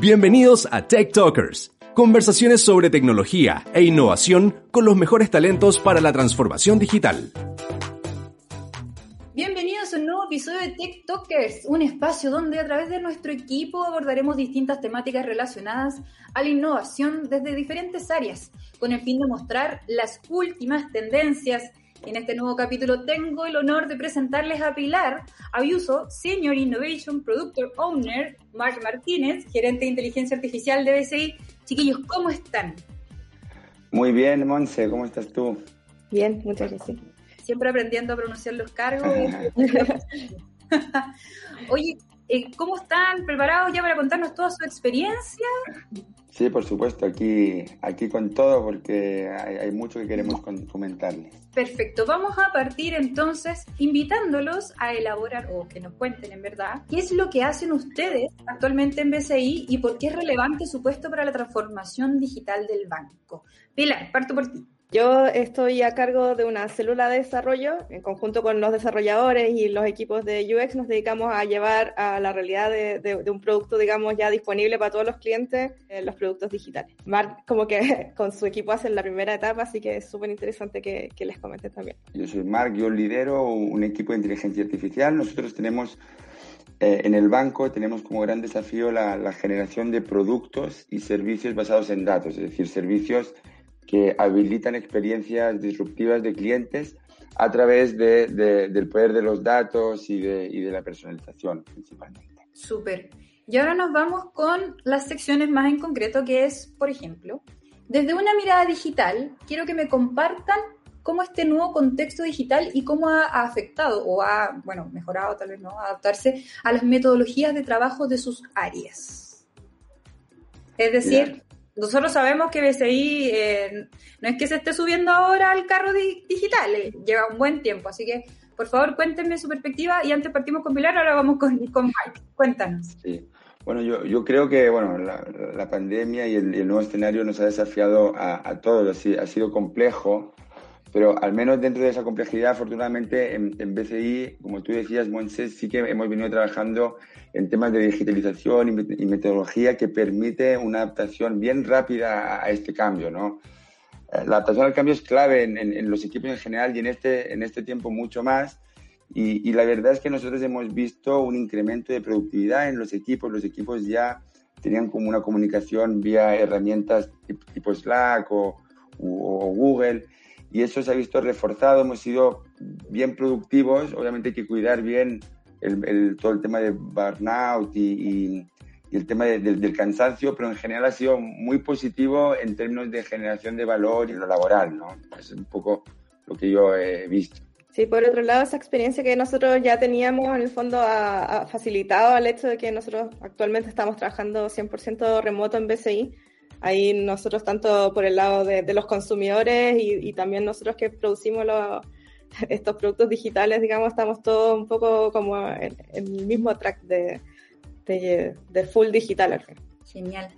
Bienvenidos a Tech Talkers, conversaciones sobre tecnología e innovación con los mejores talentos para la transformación digital. Bienvenidos a un nuevo episodio de Tech Talkers, un espacio donde a través de nuestro equipo abordaremos distintas temáticas relacionadas a la innovación desde diferentes áreas, con el fin de mostrar las últimas tendencias en este nuevo capítulo tengo el honor de presentarles a Pilar Abiuso, Senior Innovation Product Owner, Mark Martínez, gerente de inteligencia artificial de BCI. Chiquillos, ¿cómo están? Muy bien, Monse, ¿cómo estás tú? Bien, muchas gracias. Siempre aprendiendo a pronunciar los cargos. Oye, eh, ¿cómo están? ¿Preparados ya para contarnos toda su experiencia? Sí, por supuesto, aquí, aquí con todo porque hay, mucho que queremos comentarles. Perfecto, vamos a partir entonces invitándolos a elaborar o que nos cuenten en verdad qué es lo que hacen ustedes actualmente en BCI y por qué es relevante su puesto para la transformación digital del banco. Pilar, parto por ti. Yo estoy a cargo de una célula de desarrollo, en conjunto con los desarrolladores y los equipos de UX nos dedicamos a llevar a la realidad de, un producto, digamos, ya disponible para todos los clientes, eh, los productos digitales. Mark como que con su equipo hacen la primera etapa, así que es súper interesante que, les comente también. Yo soy Mark, yo lidero un equipo de inteligencia artificial. Nosotros tenemos eh, en el banco tenemos como gran desafío la, la generación de productos y servicios basados en datos, es decir, servicios que habilitan experiencias disruptivas de clientes a través de, del poder de los datos y de, y de la personalización principalmente. Súper. Y ahora nos vamos con las secciones más en concreto, que es, por ejemplo, desde una mirada digital, quiero que me compartan cómo este nuevo contexto digital y cómo ha, afectado o ha, bueno, mejorado tal vez, ¿no? Adaptarse a las metodologías de trabajo de sus áreas. Es decir, nosotros sabemos que BCI eh, no es que se esté subiendo ahora al carro digital, eh, lleva un buen tiempo, así que por favor cuéntenme su perspectiva y antes partimos con Pilar, ahora vamos con, Mike, cuéntanos. Sí. Bueno, yo, yo creo que bueno, la, pandemia y el, nuevo escenario nos ha desafiado a todos, ha sido complejo, pero al menos dentro de esa complejidad, afortunadamente, en, en BCI, como tú decías, Moisés, sí que hemos venido trabajando en temas de digitalización y, metodología que permite una adaptación bien rápida a, este cambio, ¿no? Eh, la adaptación al cambio es clave en, en, los equipos en general y en este, en este tiempo mucho más. Y, y, la verdad es que nosotros hemos visto un incremento de productividad en los equipos. Los equipos ya tenían como una comunicación vía herramientas tipo Slack o, o Google y eso se ha visto reforzado, hemos sido bien productivos, obviamente hay que cuidar bien el, todo el tema de burnout y, el tema del, cansancio, pero en general ha sido muy positivo en términos de generación de valor y lo laboral, ¿no? Es un poco lo que yo he visto. Sí, por otro lado, esa experiencia que nosotros ya teníamos, en el fondo, ha, facilitado el hecho de que nosotros actualmente estamos trabajando 100% remoto en BCI. Ahí nosotros, tanto por el lado de, los consumidores y, también nosotros que producimos estos productos digitales, digamos, estamos todos un poco como en, el mismo track de, de, full digital. Genial.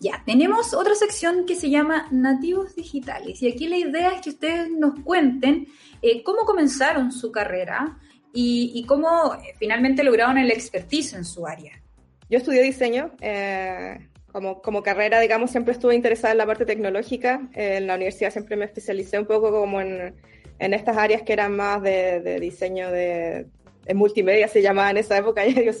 Ya, tenemos otra sección que se llama Nativos Digitales. Y aquí la idea es que ustedes nos cuenten eh, cómo comenzaron su carrera y, cómo eh, finalmente lograron el expertise en su área. Yo estudié diseño, eh, como, como carrera, digamos, siempre estuve interesada en la parte tecnológica. en la universidad siempre me especialicé un poco como en, en estas áreas que eran más de, de diseño de, multimedia se llamaba en esa época, yo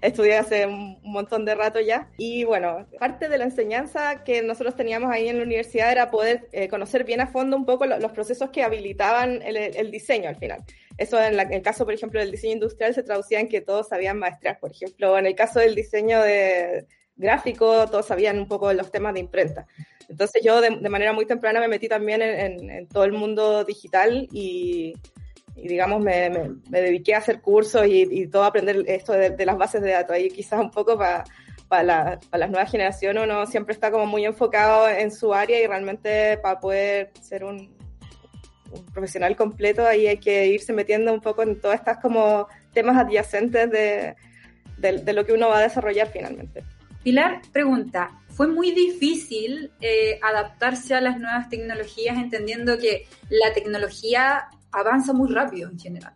estudié hace un montón de rato ya. Y bueno, parte de la enseñanza que nosotros teníamos ahí en la universidad era poder eh, conocer bien a fondo un poco los procesos que habilitaban el, el diseño al final. Eso en, el caso, por ejemplo, del diseño industrial se traducía en que todos sabían maestrar. Por ejemplo, en el caso del diseño de, gráfico, todos sabían un poco de los temas de imprenta. Entonces yo de, manera muy temprana me metí también en, todo el mundo digital y, digamos, me, me, dediqué a hacer cursos y, todo aprender esto de, las bases de datos. Ahí quizás un poco para para la, las nuevas generaciones uno siempre está como muy enfocado en su área y realmente para poder ser un, un profesional completo ahí hay que irse metiendo un poco en todas estas como temas adyacentes de, de lo que uno va a desarrollar finalmente. Pilar pregunta, ¿fue muy difícil eh, adaptarse a las nuevas tecnologías entendiendo que la tecnología avanza muy rápido en general?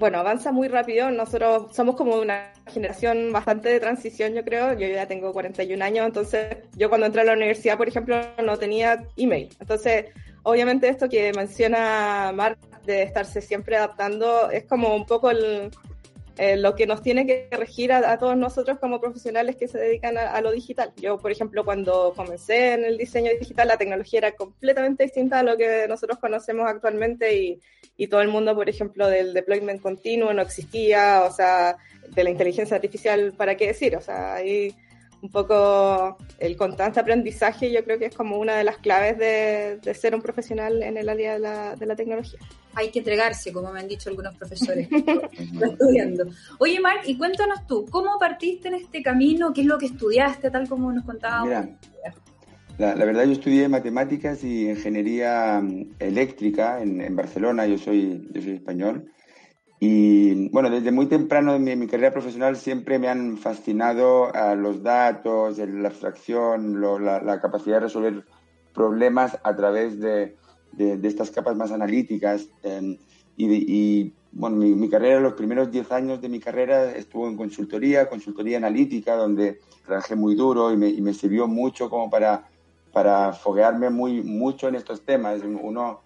bueno, avanza muy rápido. Nosotros somos como una generación bastante de transición, yo creo. Yo ya tengo 41 años, entonces yo cuando entré a la universidad, por ejemplo, no tenía email. Entonces, obviamente esto que menciona Mark de estarse siempre adaptando es como un poco el, eh, lo que nos tiene que regir a, todos nosotros como profesionales que se dedican a, lo digital. Yo, por ejemplo, cuando comencé en el diseño digital, la tecnología era completamente distinta a lo que nosotros conocemos actualmente y, y todo el mundo, por ejemplo, del deployment continuo no existía, o sea, de la inteligencia artificial, ¿para qué decir? O sea, ahí un poco el constante aprendizaje yo creo que es como una de las claves de, de ser un profesional en el área de la, de la, tecnología. Hay que entregarse, como me han dicho algunos profesores estudiando. Oye, Mark, y cuéntanos tú, ¿cómo partiste en este camino? ¿Qué es lo que estudiaste, tal como nos contabas? Mira, la, la, verdad yo estudié matemáticas y ingeniería mm, eléctrica en, en Barcelona, yo soy, yo soy español. Y bueno, desde muy temprano en mi, carrera profesional siempre me han fascinado uh, los datos, la abstracción, lo, la, la, capacidad de resolver problemas a través de, de, de estas capas más analíticas. Um, y, y, bueno, mi, mi, carrera, los primeros 10 años de mi carrera estuvo en consultoría, consultoría analítica, donde trabajé muy duro y me, y me sirvió mucho como para, para foguearme muy, mucho en estos temas. Uno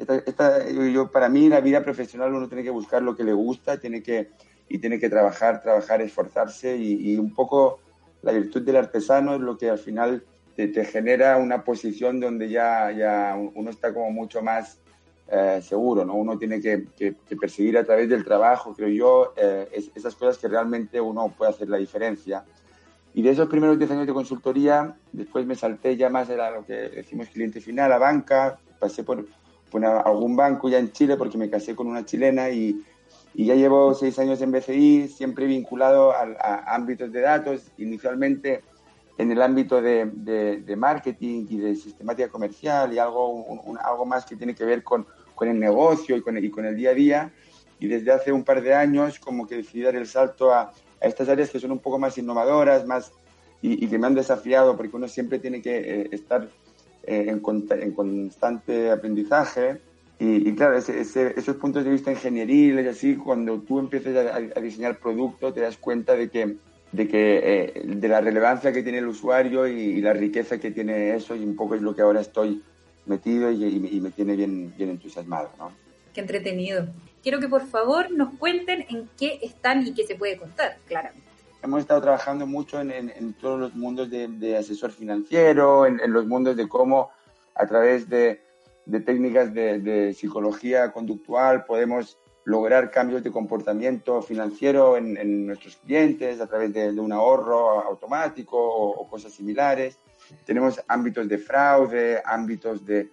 esta, esta, yo, para mí la vida profesional uno tiene que buscar lo que le gusta tiene que, y tiene que trabajar, trabajar, esforzarse y, y un poco la virtud del artesano es lo que al final te, te genera una posición donde ya, ya uno está como mucho más eh, seguro, ¿no? Uno tiene que, que, que, perseguir a través del trabajo, creo yo, eh, es, esas cosas que realmente uno puede hacer la diferencia. Y de esos primeros 10 años de consultoría, después me salté ya más, era lo que decimos cliente final, a banca, pasé por pues, algún banco ya en Chile porque me casé con una chilena y, y ya llevo seis años en BCI, siempre vinculado a, a, ámbitos de datos, inicialmente en el ámbito de, de, de marketing y de sistemática comercial y algo, un, un, algo más que tiene que ver con, con el negocio y con el, y con el, día a día. Y desde hace un par de años como que decidí dar el salto a, a estas áreas que son un poco más innovadoras, más y, y, que me han desafiado porque uno siempre tiene que eh, estar eh, en, en, constante aprendizaje. Y, y claro, ese, ese, esos puntos de vista ingenieriles y así, cuando tú empiezas a, a, diseñar producto, te das cuenta de que, de, que eh, de la relevancia que tiene el usuario y, y, la riqueza que tiene eso, y un poco es lo que ahora estoy metido y, y me tiene bien, bien entusiasmado. ¿no? Qué entretenido. Quiero que por favor nos cuenten en qué están y qué se puede contar, claramente hemos estado trabajando mucho en, todos los mundos de, asesor financiero, en, los mundos de cómo a través de, técnicas de, psicología conductual podemos lograr cambios de comportamiento financiero en, nuestros clientes a través de, un ahorro automático o, o, cosas similares. Tenemos ámbitos de fraude, ámbitos de,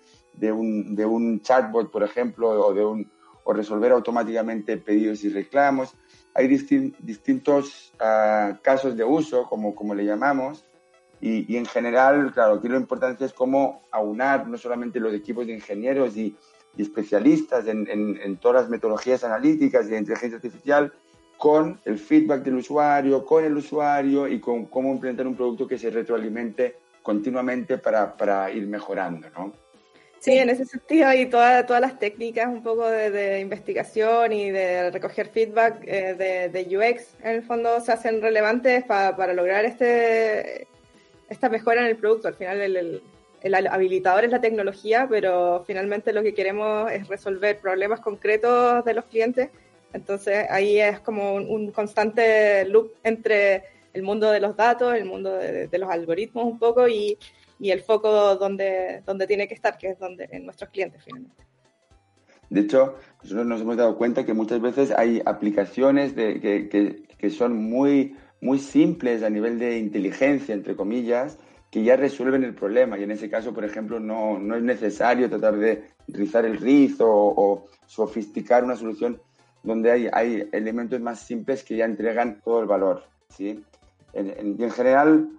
un, de un chatbot, por ejemplo, o, de un, o resolver automáticamente pedidos y reclamos hay distin distintos uh, casos de uso, como, como le llamamos, y, y, en general, claro, aquí lo importante es cómo aunar no solamente los equipos de ingenieros y, y especialistas en, en, en, todas las metodologías analíticas y de inteligencia artificial con el feedback del usuario, con el usuario y con cómo implementar un producto que se retroalimente continuamente para, para ir mejorando, ¿no? Sí, en ese sentido, y toda, todas las técnicas un poco de, de investigación y de recoger feedback eh, de, de, UX, en el fondo se hacen relevantes pa, para lograr este, esta mejora en el producto. Al final, el, el, el, habilitador es la tecnología, pero finalmente lo que queremos es resolver problemas concretos de los clientes. Entonces, ahí es como un, un constante loop entre el mundo de los datos, el mundo de, de los algoritmos un poco y y el foco donde, donde tiene que estar, que es donde en nuestros clientes finalmente. De hecho, nosotros nos hemos dado cuenta que muchas veces hay aplicaciones de, que, que, que, son muy, muy simples a nivel de inteligencia, entre comillas, que ya resuelven el problema. Y en ese caso, por ejemplo, no, no es necesario tratar de rizar el rizo o, o sofisticar una solución donde hay, hay elementos más simples que ya entregan todo el valor. ¿sí? En, en, en general,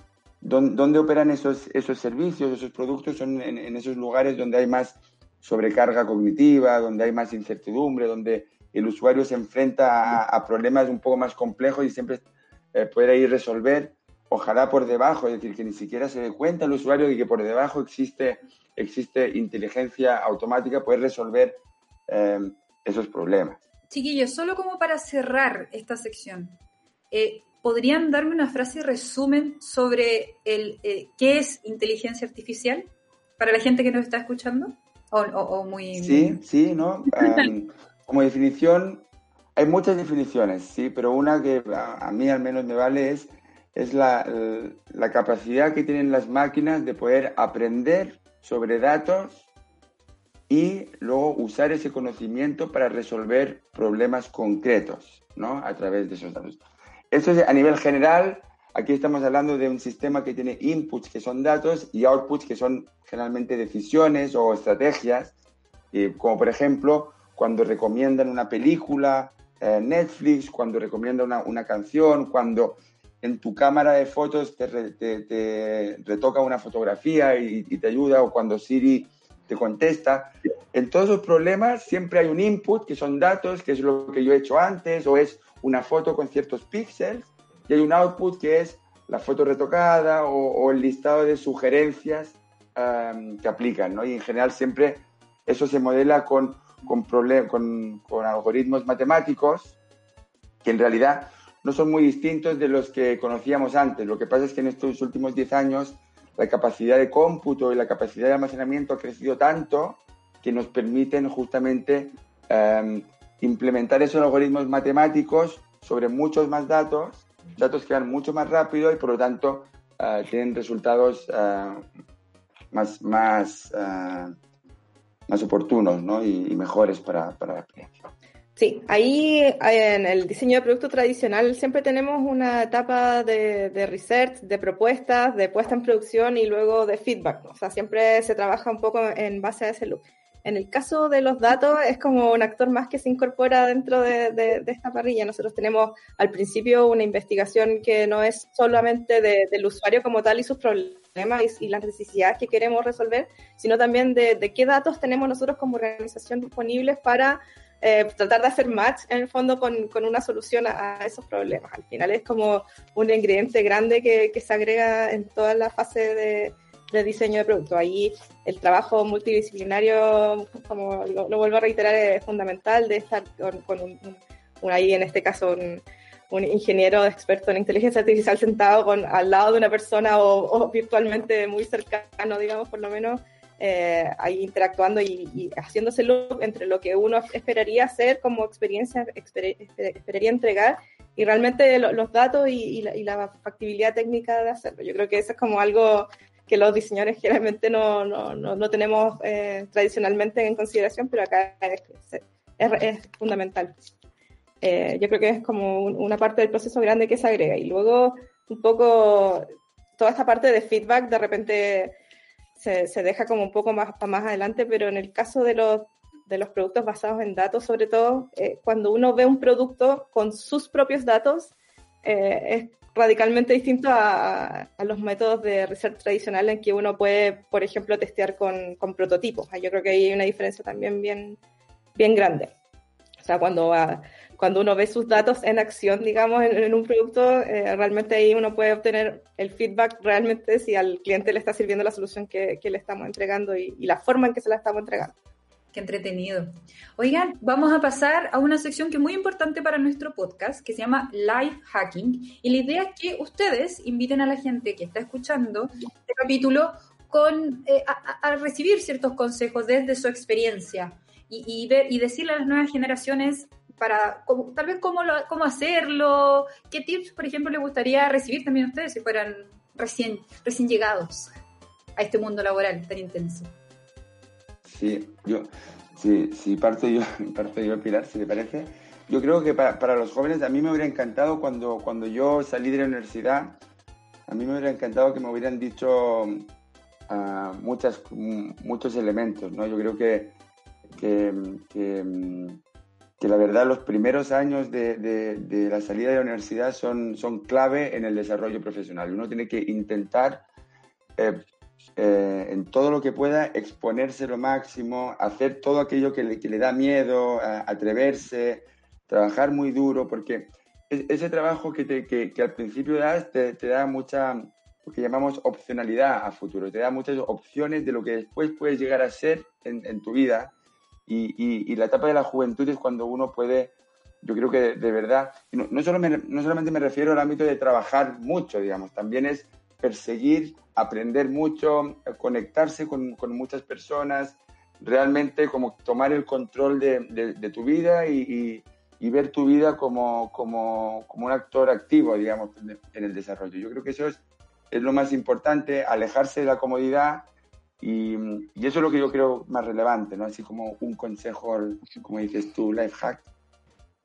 ¿Dónde operan esos, esos servicios, esos productos? Son en, esos lugares donde hay más sobrecarga cognitiva, donde hay más incertidumbre, donde el usuario se enfrenta a, problemas un poco más complejos y siempre eh, puede ir resolver, ojalá por debajo, es decir, que ni siquiera se dé cuenta el usuario de que por debajo existe, existe inteligencia automática, puede resolver eh, esos problemas. chiquillos, solo como para cerrar esta sección, eh, ¿podrían darme una frase resumen sobre el, eh, qué es inteligencia artificial para la gente que nos está escuchando? O, muy... Sí, sí, ¿no? como definición, hay muchas definiciones, sí, pero una que a, mí al menos me vale es, es la, la capacidad que tienen las máquinas de poder aprender sobre datos y luego usar ese conocimiento para resolver problemas concretos, ¿no? A través de esos datos. Eso es a nivel general. Aquí estamos hablando de un sistema que tiene inputs que son datos y outputs que son generalmente decisiones o estrategias, como por ejemplo cuando recomiendan una película, eh, Netflix, cuando recomiendan una, una, canción, cuando en tu cámara de fotos te, te, retoca una fotografía y, y, te ayuda, o cuando Siri te contesta. En todos los problemas siempre hay un input, que son datos, que es lo que yo he hecho antes, o es una foto con ciertos píxeles, y hay un output que es la foto retocada o, el listado de sugerencias que aplican, ¿no? Y en general siempre eso se modela con, con, con, con algoritmos matemáticos que en realidad no son muy distintos de los que conocíamos antes. Lo que pasa es que en estos últimos 10 años la capacidad de cómputo y la capacidad de almacenamiento ha crecido tanto que nos permiten justamente em, implementar esos algoritmos matemáticos sobre muchos más datos, datos que van mucho más rápido y por lo tanto eh, tienen resultados eh, más, más, eh, más oportunos ¿no? y, mejores para, para la experiencia. Sí, ahí en el diseño de producto tradicional siempre tenemos una etapa de, de, research, de propuestas, de puesta en producción y luego de feedback. O sea, siempre se trabaja un poco en base a ese loop. En el caso de los datos, es como un actor más que se incorpora dentro de, de, de esta parrilla. Nosotros tenemos al principio una investigación que no es solamente del usuario como tal y sus problemas y, y, las necesidades que queremos resolver, sino también de, qué datos tenemos nosotros como organización disponibles para eh, tratar de hacer match en el fondo con, con una solución a, a, esos problemas. Al final es como un ingrediente grande que, que se agrega en toda la fase de, de, diseño de producto. Ahí el trabajo multidisciplinario, como lo, lo vuelvo a reiterar, es fundamental de estar con, con un, un, ahí en este caso un, un, ingeniero experto en inteligencia artificial sentado con, al lado de una persona o, o virtualmente muy cercano, digamos, por lo menos eh, ahí interactuando y, y, haciéndose loop entre lo que uno esperaría hacer como experiencia, exper, esperaría entregar y realmente lo, los datos y, y, la, y, la, factibilidad técnica de hacerlo. Yo creo que eso es como algo que los diseñadores generalmente no, no, no, no tenemos eh, tradicionalmente en consideración, pero acá es, es, es fundamental. Eh, yo creo que es como un, una parte del proceso grande que se agrega. Y luego un poco toda esta parte de feedback de repente se, deja como un poco más más adelante, pero en el caso de los, de los productos basados en datos, sobre todo, eh, cuando uno ve un producto con sus propios datos, eh, es radicalmente distinto a, los métodos de research tradicional en que uno puede, por ejemplo, testear con, con prototipos. Yo creo que hay una diferencia también bien, bien grande. Sea, cuando, uh, cuando uno ve sus datos en acción, digamos, en, en un producto, eh, realmente ahí uno puede obtener el feedback realmente si al cliente le está sirviendo la solución que, que le estamos entregando y, y, la forma en que se la estamos entregando. Qué entretenido. Oigan, vamos a pasar a una sección que es muy importante para nuestro podcast, que se llama Live Hacking. Y la idea es que ustedes inviten a la gente que está escuchando este capítulo con, eh, a, a, recibir ciertos consejos desde su experiencia y, y, ver, y decirle a las nuevas generaciones para como, tal vez cómo, lo, cómo hacerlo, qué tips, por ejemplo, les gustaría recibir también a ustedes si fueran recién, recién llegados a este mundo laboral tan intenso. Sí, yo, sí, sí, parto yo, parto yo, Pilar, si te parece. Yo creo que para, para, los jóvenes, a mí me hubiera encantado cuando, cuando yo salí de la universidad, a mí me hubiera encantado que me hubieran dicho uh, muchas, muchos elementos, ¿no? Yo creo que, que, que, que la verdad los primeros años de, de, de, la salida de la universidad son, son clave en el desarrollo profesional. Uno tiene que intentar eh, eh, en todo lo que pueda exponerse lo máximo, hacer todo aquello que le, que le da miedo, a, atreverse, trabajar muy duro, porque ese trabajo que, te, que, que al principio das te, te, da mucha, lo que llamamos opcionalidad a futuro, te da muchas opciones de lo que después puedes llegar a ser en, en tu vida y, la etapa de la juventud es cuando uno puede, yo creo que de, verdad, no, no, solo no solamente me refiero al ámbito de trabajar mucho, digamos, también es perseguir, aprender mucho, conectarse con, con muchas personas, realmente como tomar el control de, de, tu vida y, y, ver tu vida como, como, como, un actor activo, digamos, en el desarrollo. Yo creo que eso es, es lo más importante, alejarse de la comodidad y, y, eso es lo que yo creo más relevante, ¿no? Así como un consejo, como dices tú, life hack,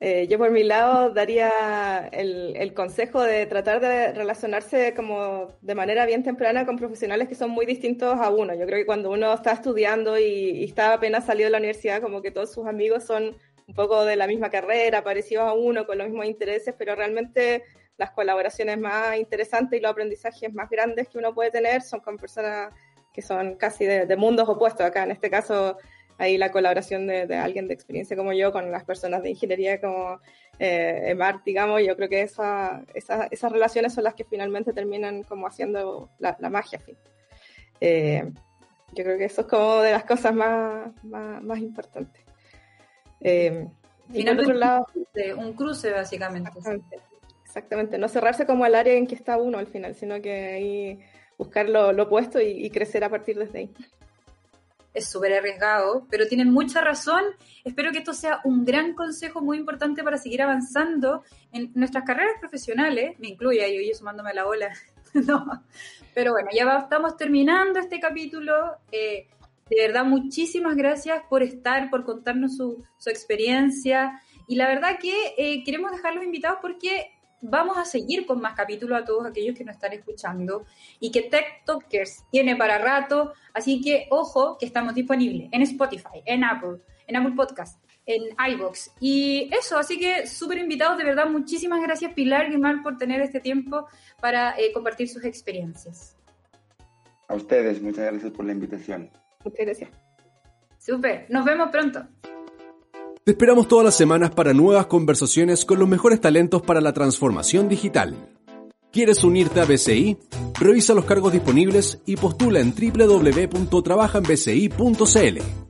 eh, yo por mi lado daría el, consejo de tratar de relacionarse como de manera bien temprana con profesionales que son muy distintos a uno. Yo creo que cuando uno está estudiando y, está apenas salido de la universidad, como que todos sus amigos son un poco de la misma carrera, parecidos a uno, con los mismos intereses, pero realmente las colaboraciones más interesantes y los aprendizajes más grandes que uno puede tener son con personas que son casi de mundos opuestos. Acá en este caso ahí la colaboración de, alguien de experiencia como yo con las personas de ingeniería como eh, EMAR, digamos, yo creo que esa, esas relaciones son las que finalmente terminan como haciendo la, magia. Fin. Eh, yo creo que eso es como de las cosas más, más, importantes. Eh, finalmente, otro lado, un cruce básicamente. Exactamente, no cerrarse como al área en que está uno al final, sino que ahí buscar lo, opuesto y, y crecer a partir de ahí es súper arriesgado, pero tienen mucha razón. Espero que esto sea un gran consejo muy importante para seguir avanzando en nuestras carreras profesionales. Me incluye, yo, yo sumándome a la ola. no. Pero bueno, ya estamos terminando este capítulo. Eh, de verdad, muchísimas gracias por estar, por contarnos su, su experiencia. Y la verdad que eh, queremos dejarlos invitados porque vamos a seguir con más capítulos a todos aquellos que nos están escuchando y que Tech Talkers tiene para rato, así que ojo que estamos disponibles en Spotify, en Apple, en Apple Podcast, en iBox y eso, así que súper invitados, de verdad, muchísimas gracias Pilar Guimar por tener este tiempo para eh, compartir sus experiencias. A ustedes, muchas gracias por la invitación. Muchas gracias. Súper, nos vemos pronto. Te esperamos todas las semanas para nuevas conversaciones con los mejores talentos para la transformación digital. ¿Quieres unirte a BCI? Revisa los cargos disponibles y postula en www.trabajanbci.cl.